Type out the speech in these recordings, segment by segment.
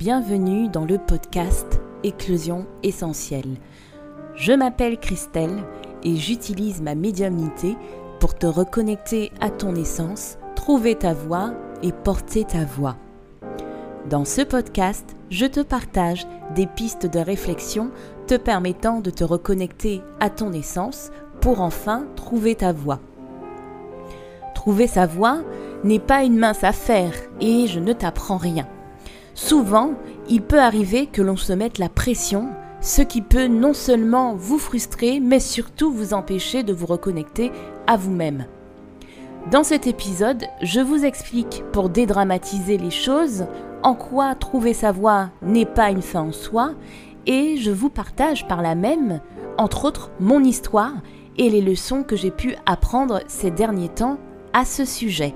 bienvenue dans le podcast Éclosion essentielle. Je m'appelle Christelle et j'utilise ma médiumnité pour te reconnecter à ton essence, trouver ta voix et porter ta voix. Dans ce podcast, je te partage des pistes de réflexion te permettant de te reconnecter à ton essence pour enfin trouver ta voix. Trouver sa voix n'est pas une mince affaire et je ne t'apprends rien. Souvent, il peut arriver que l'on se mette la pression, ce qui peut non seulement vous frustrer, mais surtout vous empêcher de vous reconnecter à vous-même. Dans cet épisode, je vous explique pour dédramatiser les choses en quoi trouver sa voie n'est pas une fin en soi et je vous partage par là même, entre autres, mon histoire et les leçons que j'ai pu apprendre ces derniers temps à ce sujet.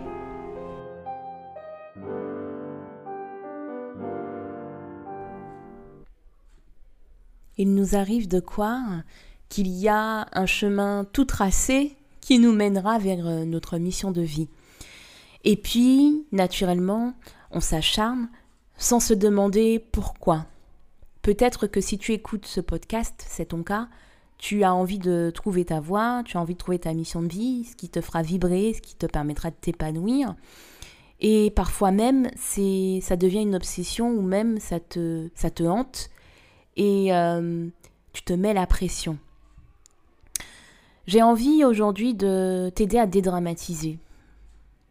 Il nous arrive de croire qu'il y a un chemin tout tracé qui nous mènera vers euh, notre mission de vie. Et puis, naturellement, on s'acharne sans se demander pourquoi. Peut-être que si tu écoutes ce podcast, c'est ton cas, tu as envie de trouver ta voie, tu as envie de trouver ta mission de vie, ce qui te fera vibrer, ce qui te permettra de t'épanouir. Et parfois même, ça devient une obsession ou même ça te, ça te hante et euh, tu te mets la pression. J'ai envie aujourd'hui de t'aider à dédramatiser,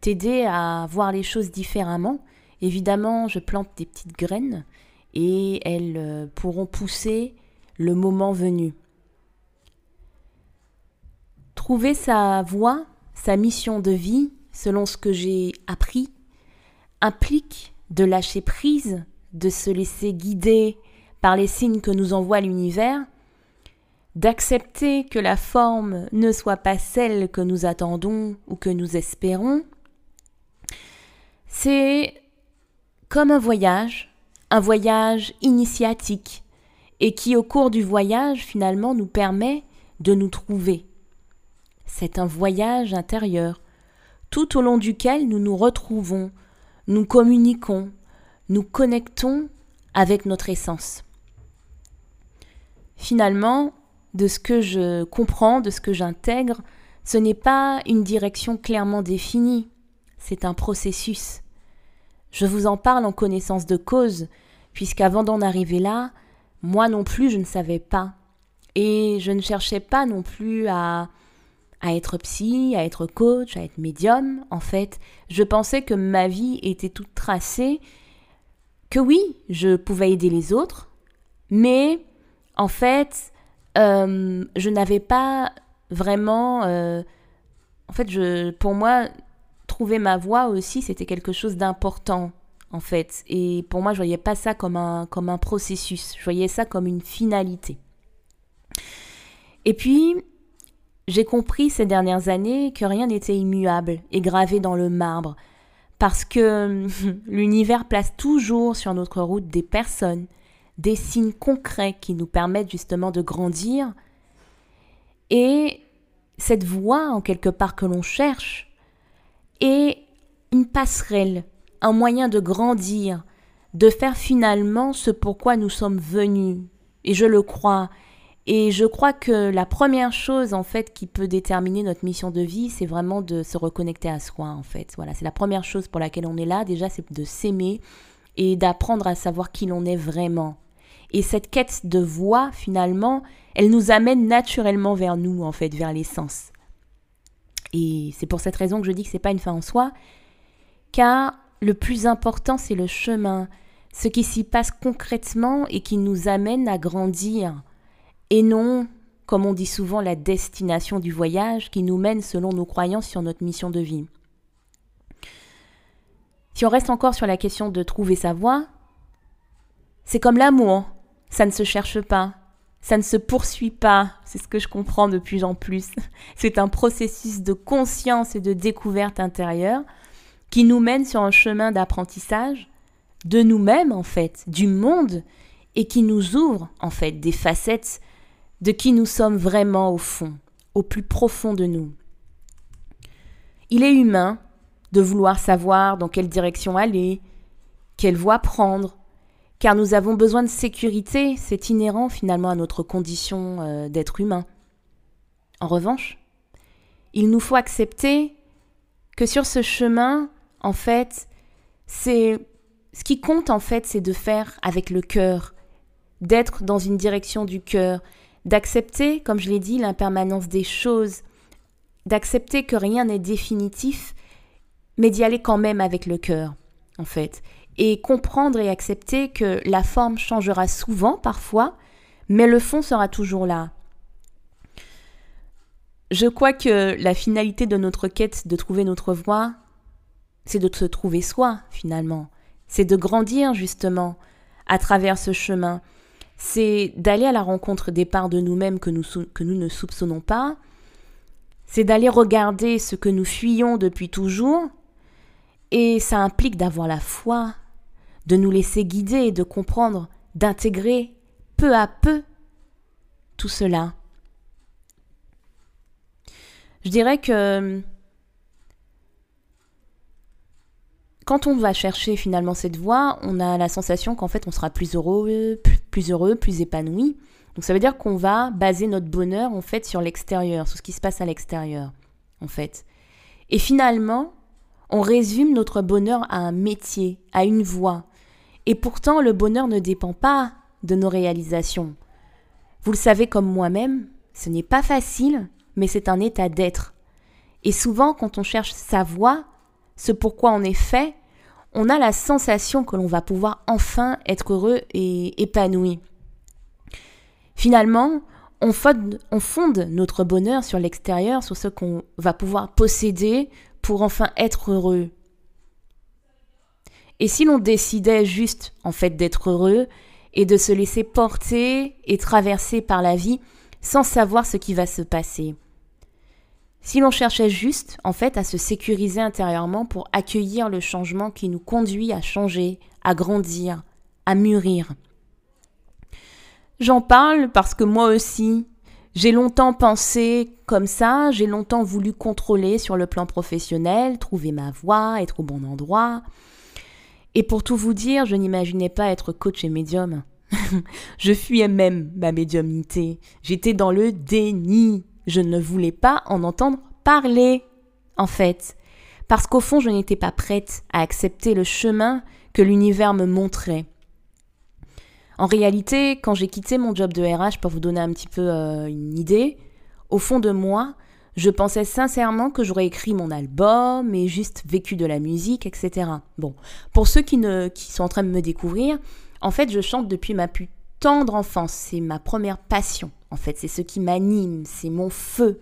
t'aider à voir les choses différemment. Évidemment, je plante des petites graines et elles euh, pourront pousser le moment venu. Trouver sa voie, sa mission de vie, selon ce que j'ai appris, implique de lâcher prise, de se laisser guider par les signes que nous envoie l'univers, d'accepter que la forme ne soit pas celle que nous attendons ou que nous espérons, c'est comme un voyage, un voyage initiatique, et qui au cours du voyage finalement nous permet de nous trouver. C'est un voyage intérieur, tout au long duquel nous nous retrouvons, nous communiquons, nous connectons avec notre essence. Finalement, de ce que je comprends, de ce que j'intègre, ce n'est pas une direction clairement définie, c'est un processus. Je vous en parle en connaissance de cause, puisqu'avant d'en arriver là, moi non plus je ne savais pas. Et je ne cherchais pas non plus à, à être psy, à être coach, à être médium. En fait, je pensais que ma vie était toute tracée, que oui, je pouvais aider les autres, mais en fait, euh, je n'avais pas vraiment. Euh, en fait, pour moi, trouver ma voie aussi, c'était quelque chose d'important, en fait. Et pour moi, je voyais pas ça comme un, comme un processus. Je voyais ça comme une finalité. Et puis, j'ai compris ces dernières années que rien n'était immuable et gravé dans le marbre. Parce que l'univers place toujours sur notre route des personnes, des signes concrets qui nous permettent justement de grandir. Et cette voie, en quelque part, que l'on cherche, est une passerelle, un moyen de grandir, de faire finalement ce pourquoi nous sommes venus. Et je le crois. Et je crois que la première chose en fait qui peut déterminer notre mission de vie, c'est vraiment de se reconnecter à soi en fait. Voilà, c'est la première chose pour laquelle on est là. Déjà, c'est de s'aimer et d'apprendre à savoir qui l'on est vraiment. Et cette quête de voix, finalement, elle nous amène naturellement vers nous, en fait, vers l'essence. Et c'est pour cette raison que je dis que c'est pas une fin en soi, car le plus important, c'est le chemin, ce qui s'y passe concrètement et qui nous amène à grandir, et non, comme on dit souvent, la destination du voyage qui nous mène selon nos croyances sur notre mission de vie. Si on reste encore sur la question de trouver sa voie, c'est comme l'amour ça ne se cherche pas, ça ne se poursuit pas, c'est ce que je comprends de plus en plus. C'est un processus de conscience et de découverte intérieure qui nous mène sur un chemin d'apprentissage de nous-mêmes en fait, du monde, et qui nous ouvre en fait des facettes de qui nous sommes vraiment au fond, au plus profond de nous. Il est humain de vouloir savoir dans quelle direction aller, quelle voie prendre, car nous avons besoin de sécurité, c'est inhérent finalement à notre condition euh, d'être humain. En revanche, il nous faut accepter que sur ce chemin, en fait, c'est ce qui compte en fait, c'est de faire avec le cœur, d'être dans une direction du cœur, d'accepter, comme je l'ai dit, l'impermanence des choses, d'accepter que rien n'est définitif, mais d'y aller quand même avec le cœur, en fait, et comprendre et accepter que la forme changera souvent parfois, mais le fond sera toujours là. Je crois que la finalité de notre quête de trouver notre voie, c'est de se trouver soi, finalement. C'est de grandir, justement, à travers ce chemin. C'est d'aller à la rencontre des parts de nous-mêmes que nous, que nous ne soupçonnons pas. C'est d'aller regarder ce que nous fuyons depuis toujours. Et ça implique d'avoir la foi, de nous laisser guider, de comprendre, d'intégrer peu à peu tout cela. Je dirais que quand on va chercher finalement cette voie, on a la sensation qu'en fait on sera plus heureux, plus heureux, plus épanoui. Donc ça veut dire qu'on va baser notre bonheur en fait sur l'extérieur, sur ce qui se passe à l'extérieur, en fait. Et finalement, on résume notre bonheur à un métier, à une voie. Et pourtant, le bonheur ne dépend pas de nos réalisations. Vous le savez comme moi-même, ce n'est pas facile mais c'est un état d'être. Et souvent, quand on cherche sa voie, ce pourquoi on est fait, on a la sensation que l'on va pouvoir enfin être heureux et épanoui. Finalement, on fonde, on fonde notre bonheur sur l'extérieur, sur ce qu'on va pouvoir posséder pour enfin être heureux. Et si l'on décidait juste, en fait, d'être heureux et de se laisser porter et traverser par la vie sans savoir ce qui va se passer? Si l'on cherchait juste, en fait, à se sécuriser intérieurement pour accueillir le changement qui nous conduit à changer, à grandir, à mûrir. J'en parle parce que moi aussi, j'ai longtemps pensé comme ça, j'ai longtemps voulu contrôler sur le plan professionnel, trouver ma voie, être au bon endroit. Et pour tout vous dire, je n'imaginais pas être coach et médium. je fuyais même ma médiumnité. J'étais dans le déni. Je ne voulais pas en entendre parler, en fait, parce qu'au fond, je n'étais pas prête à accepter le chemin que l'univers me montrait. En réalité, quand j'ai quitté mon job de RH, pour vous donner un petit peu euh, une idée, au fond de moi, je pensais sincèrement que j'aurais écrit mon album et juste vécu de la musique, etc. Bon, pour ceux qui, ne, qui sont en train de me découvrir, en fait, je chante depuis ma plus tendre enfance. C'est ma première passion. En fait, c'est ce qui m'anime, c'est mon feu.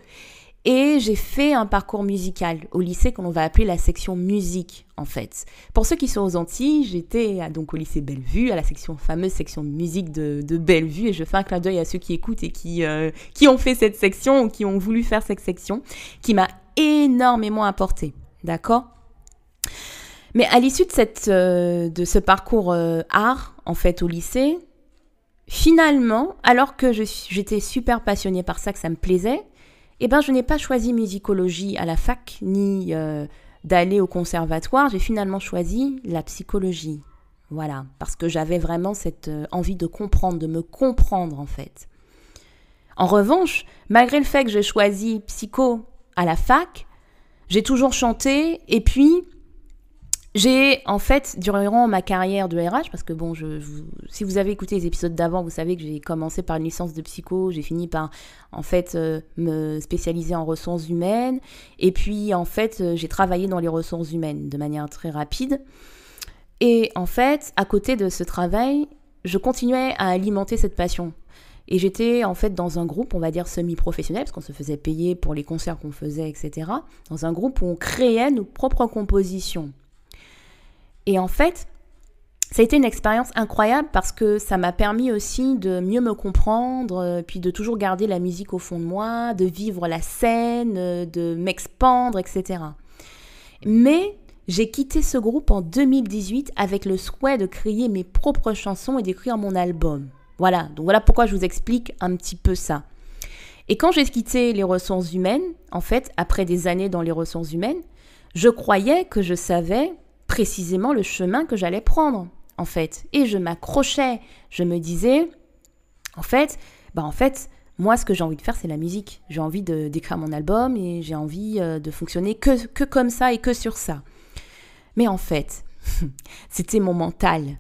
Et j'ai fait un parcours musical au lycée qu'on va appeler la section musique en fait. Pour ceux qui sont aux Antilles, j'étais donc au lycée Bellevue, à la section fameuse section musique de, Bellevue et je fais un clin d'œil à ceux qui écoutent et qui, euh, qui ont fait cette section ou qui ont voulu faire cette section qui m'a énormément apporté. D'accord? Mais à l'issue de, euh, de ce parcours euh, art en fait au lycée, Finalement, alors que j'étais super passionnée par ça, que ça me plaisait, eh ben, je n'ai pas choisi musicologie à la fac, ni euh, d'aller au conservatoire. J'ai finalement choisi la psychologie. Voilà, parce que j'avais vraiment cette euh, envie de comprendre, de me comprendre en fait. En revanche, malgré le fait que j'ai choisi psycho à la fac, j'ai toujours chanté et puis j'ai en fait, durant ma carrière de RH, parce que bon, si vous avez écouté les épisodes d'avant, vous savez que j'ai commencé par une licence de psycho, j'ai fini par en fait euh, me spécialiser en ressources humaines, et puis en fait euh, j'ai travaillé dans les ressources humaines de manière très rapide. Et en fait, à côté de ce travail, je continuais à alimenter cette passion. Et j'étais en fait dans un groupe, on va dire semi-professionnel, parce qu'on se faisait payer pour les concerts qu'on faisait, etc. Dans un groupe où on créait nos propres compositions. Et en fait, ça a été une expérience incroyable parce que ça m'a permis aussi de mieux me comprendre, euh, puis de toujours garder la musique au fond de moi, de vivre la scène, euh, de m'expandre, etc. Mais j'ai quitté ce groupe en 2018 avec le souhait de créer mes propres chansons et d'écrire mon album. Voilà, donc voilà pourquoi je vous explique un petit peu ça. Et quand j'ai quitté les ressources humaines, en fait, après des années dans les ressources humaines, je croyais que je savais précisément le chemin que j'allais prendre, en fait. Et je m'accrochais. Je me disais, en fait, bah en fait, moi, ce que j'ai envie de faire, c'est la musique. J'ai envie d'écrire mon album et j'ai envie euh, de fonctionner que, que comme ça et que sur ça. Mais en fait, c'était mon mental.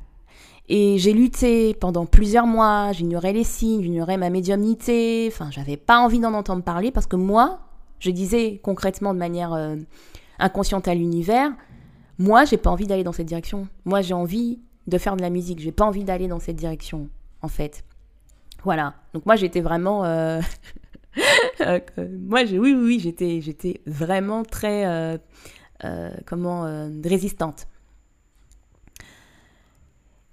Et j'ai lutté pendant plusieurs mois, j'ignorais les signes, j'ignorais ma médiumnité, enfin, j'avais pas envie d'en entendre parler parce que moi, je disais concrètement de manière euh, inconsciente à l'univers, moi, j'ai pas envie d'aller dans cette direction. Moi, j'ai envie de faire de la musique, j'ai pas envie d'aller dans cette direction, en fait. Voilà. Donc moi, j'étais vraiment. Euh, euh, moi, oui, oui, j'étais, j'étais vraiment très, euh, comment, résistante.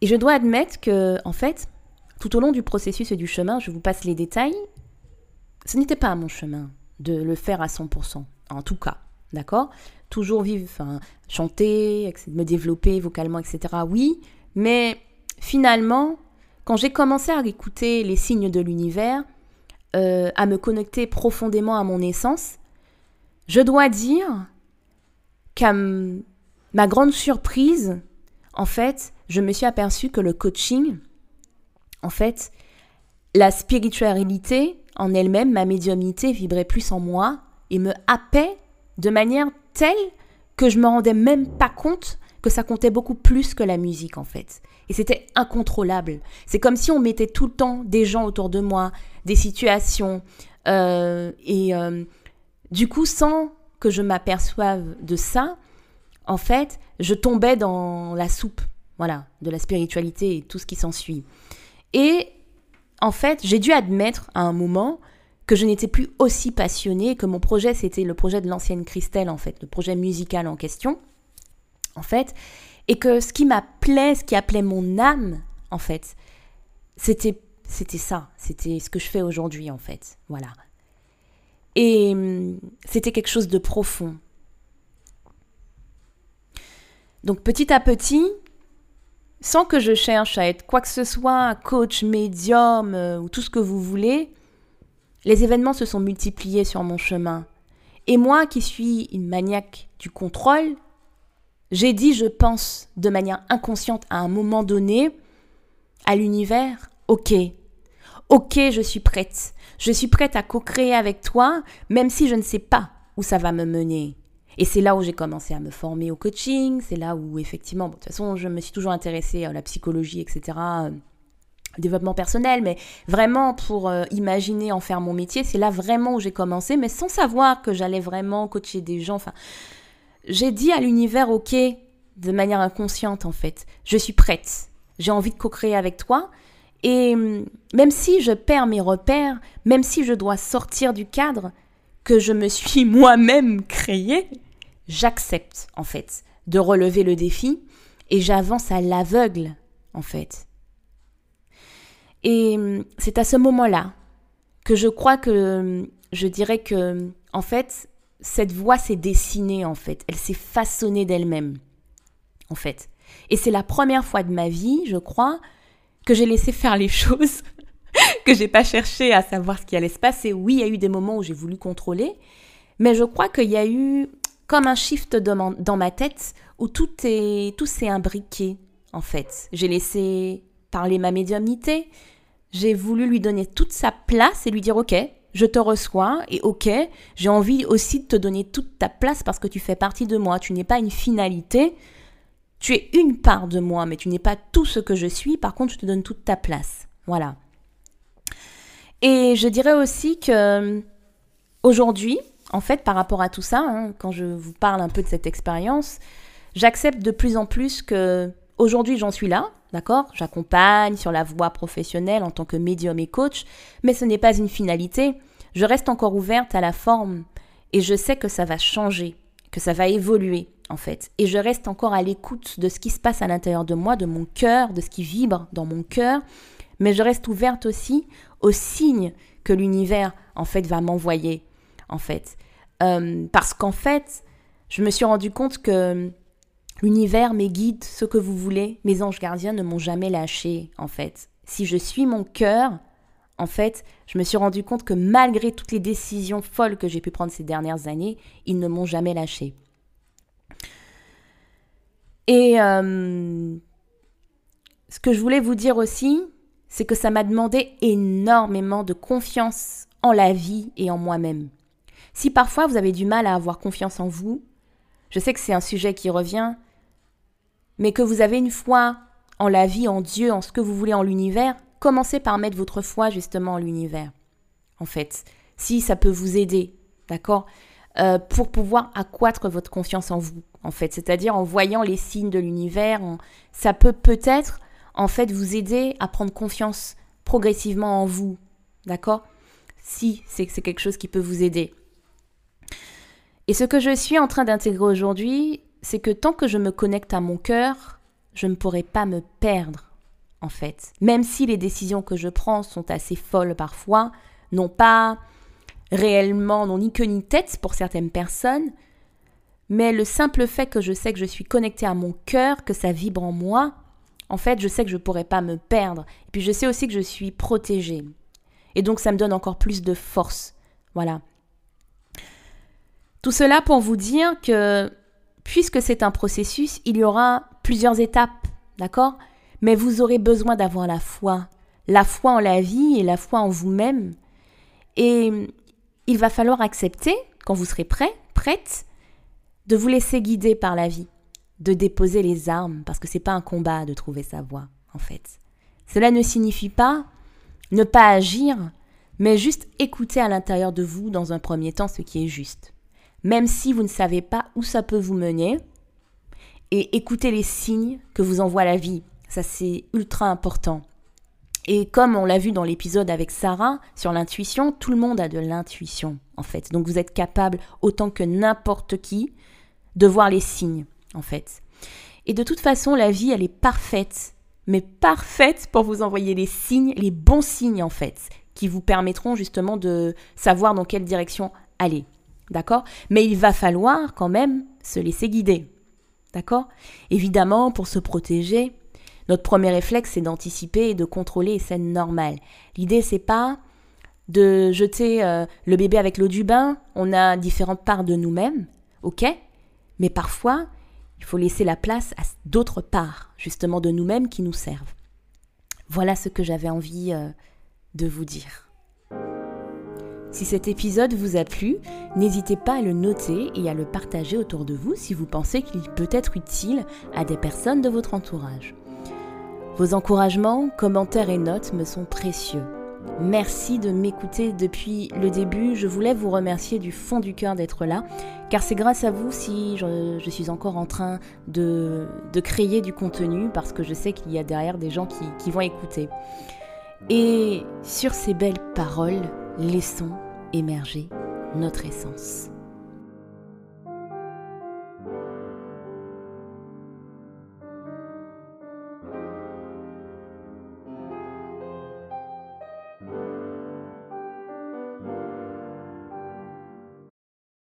Et je dois admettre que, en fait, tout au long du processus et du chemin, je vous passe les détails, ce n'était pas mon chemin de le faire à 100%, en tout cas, d'accord? Toujours vivre, enfin, chanter, me développer vocalement, etc. Oui, mais finalement, quand j'ai commencé à écouter les signes de l'univers, euh, à me connecter profondément à mon essence, je dois dire qu'à ma grande surprise, en fait, je me suis aperçue que le coaching, en fait, la spiritualité en elle-même, ma médiumnité vibrait plus en moi et me happait de manière telle que je me rendais même pas compte que ça comptait beaucoup plus que la musique en fait. Et c'était incontrôlable. C'est comme si on mettait tout le temps des gens autour de moi, des situations, euh, et euh, du coup, sans que je m'aperçoive de ça, en fait, je tombais dans la soupe, voilà, de la spiritualité et tout ce qui s'ensuit. Et en fait, j'ai dû admettre à un moment que je n'étais plus aussi passionnée, que mon projet, c'était le projet de l'ancienne Christelle, en fait, le projet musical en question, en fait, et que ce qui m'appelait, ce qui appelait mon âme, en fait, c'était c'était ça, c'était ce que je fais aujourd'hui, en fait, voilà. Et hum, c'était quelque chose de profond. Donc petit à petit, sans que je cherche à être quoi que ce soit, coach, médium euh, ou tout ce que vous voulez, les événements se sont multipliés sur mon chemin. Et moi qui suis une maniaque du contrôle, j'ai dit, je pense, de manière inconsciente à un moment donné, à l'univers, ok, ok, je suis prête. Je suis prête à co-créer avec toi, même si je ne sais pas où ça va me mener. Et c'est là où j'ai commencé à me former au coaching, c'est là où effectivement, de toute façon, je me suis toujours intéressée à la psychologie, etc., développement personnel, mais vraiment pour euh, imaginer en faire mon métier, c'est là vraiment où j'ai commencé, mais sans savoir que j'allais vraiment coacher des gens. Enfin, j'ai dit à l'univers, ok, de manière inconsciente en fait, je suis prête, j'ai envie de co-créer avec toi. Et hum, même si je perds mes repères, même si je dois sortir du cadre que je me suis moi-même créé, j'accepte en fait de relever le défi et j'avance à l'aveugle en fait. Et hum, c'est à ce moment-là que je crois que hum, je dirais que en fait cette voix s'est dessinée en fait, elle s'est façonnée d'elle-même en fait. Et c'est la première fois de ma vie, je crois, que j'ai laissé faire les choses, que j'ai pas cherché à savoir ce qui allait se passer. Oui, il y a eu des moments où j'ai voulu contrôler, mais je crois qu'il y a eu comme un shift dans ma tête où tout est tout s'est imbriqué en fait. J'ai laissé parler ma médiumnité, j'ai voulu lui donner toute sa place et lui dire OK, je te reçois et ok, j'ai envie aussi de te donner toute ta place parce que tu fais partie de moi. Tu n'es pas une finalité, tu es une part de moi, mais tu n'es pas tout ce que je suis. Par contre, je te donne toute ta place. Voilà. Et je dirais aussi que aujourd'hui, en fait, par rapport à tout ça, hein, quand je vous parle un peu de cette expérience, j'accepte de plus en plus que aujourd'hui j'en suis là, d'accord? J'accompagne sur la voie professionnelle en tant que médium et coach, mais ce n'est pas une finalité. Je reste encore ouverte à la forme et je sais que ça va changer, que ça va évoluer en fait. Et je reste encore à l'écoute de ce qui se passe à l'intérieur de moi, de mon cœur, de ce qui vibre dans mon cœur, mais je reste ouverte aussi aux signes que l'univers en fait va m'envoyer en fait. Euh, parce qu'en fait, je me suis rendu compte que L'univers, mes guides, ce que vous voulez, mes anges gardiens ne m'ont jamais lâché, en fait. Si je suis mon cœur, en fait, je me suis rendu compte que malgré toutes les décisions folles que j'ai pu prendre ces dernières années, ils ne m'ont jamais lâché. Et euh, ce que je voulais vous dire aussi, c'est que ça m'a demandé énormément de confiance en la vie et en moi-même. Si parfois vous avez du mal à avoir confiance en vous, je sais que c'est un sujet qui revient, mais que vous avez une foi en la vie, en Dieu, en ce que vous voulez en l'univers, commencez par mettre votre foi justement en l'univers. En fait, si ça peut vous aider, d'accord euh, Pour pouvoir accroître votre confiance en vous, en fait. C'est-à-dire en voyant les signes de l'univers, ça peut peut-être en fait vous aider à prendre confiance progressivement en vous, d'accord Si c'est quelque chose qui peut vous aider. Et ce que je suis en train d'intégrer aujourd'hui, c'est que tant que je me connecte à mon cœur, je ne pourrai pas me perdre, en fait. Même si les décisions que je prends sont assez folles parfois, n'ont pas réellement, n'ont ni queue ni tête pour certaines personnes, mais le simple fait que je sais que je suis connectée à mon cœur, que ça vibre en moi, en fait, je sais que je ne pourrai pas me perdre. Et puis je sais aussi que je suis protégée. Et donc ça me donne encore plus de force. Voilà. Tout cela pour vous dire que puisque c'est un processus, il y aura plusieurs étapes, d'accord? Mais vous aurez besoin d'avoir la foi, la foi en la vie et la foi en vous-même. Et il va falloir accepter, quand vous serez prêt, prête, de vous laisser guider par la vie, de déposer les armes, parce que c'est pas un combat de trouver sa voie, en fait. Cela ne signifie pas ne pas agir, mais juste écouter à l'intérieur de vous dans un premier temps ce qui est juste même si vous ne savez pas où ça peut vous mener, et écoutez les signes que vous envoie la vie. Ça, c'est ultra important. Et comme on l'a vu dans l'épisode avec Sarah sur l'intuition, tout le monde a de l'intuition, en fait. Donc vous êtes capable, autant que n'importe qui, de voir les signes, en fait. Et de toute façon, la vie, elle est parfaite, mais parfaite pour vous envoyer les signes, les bons signes, en fait, qui vous permettront justement de savoir dans quelle direction aller. D'accord? Mais il va falloir quand même se laisser guider. D'accord? Évidemment, pour se protéger, notre premier réflexe, c'est d'anticiper et de contrôler, et c'est normal. L'idée, c'est pas de jeter euh, le bébé avec l'eau du bain. On a différentes parts de nous-mêmes, ok? Mais parfois, il faut laisser la place à d'autres parts, justement, de nous-mêmes qui nous servent. Voilà ce que j'avais envie euh, de vous dire. Si cet épisode vous a plu, n'hésitez pas à le noter et à le partager autour de vous si vous pensez qu'il peut être utile à des personnes de votre entourage. Vos encouragements, commentaires et notes me sont précieux. Merci de m'écouter depuis le début. Je voulais vous remercier du fond du cœur d'être là, car c'est grâce à vous si je, suis encore en train de, créer du contenu, parce que je sais qu'il y a derrière des gens qui vont écouter. Et sur ces belles paroles, laissons émerger notre essence.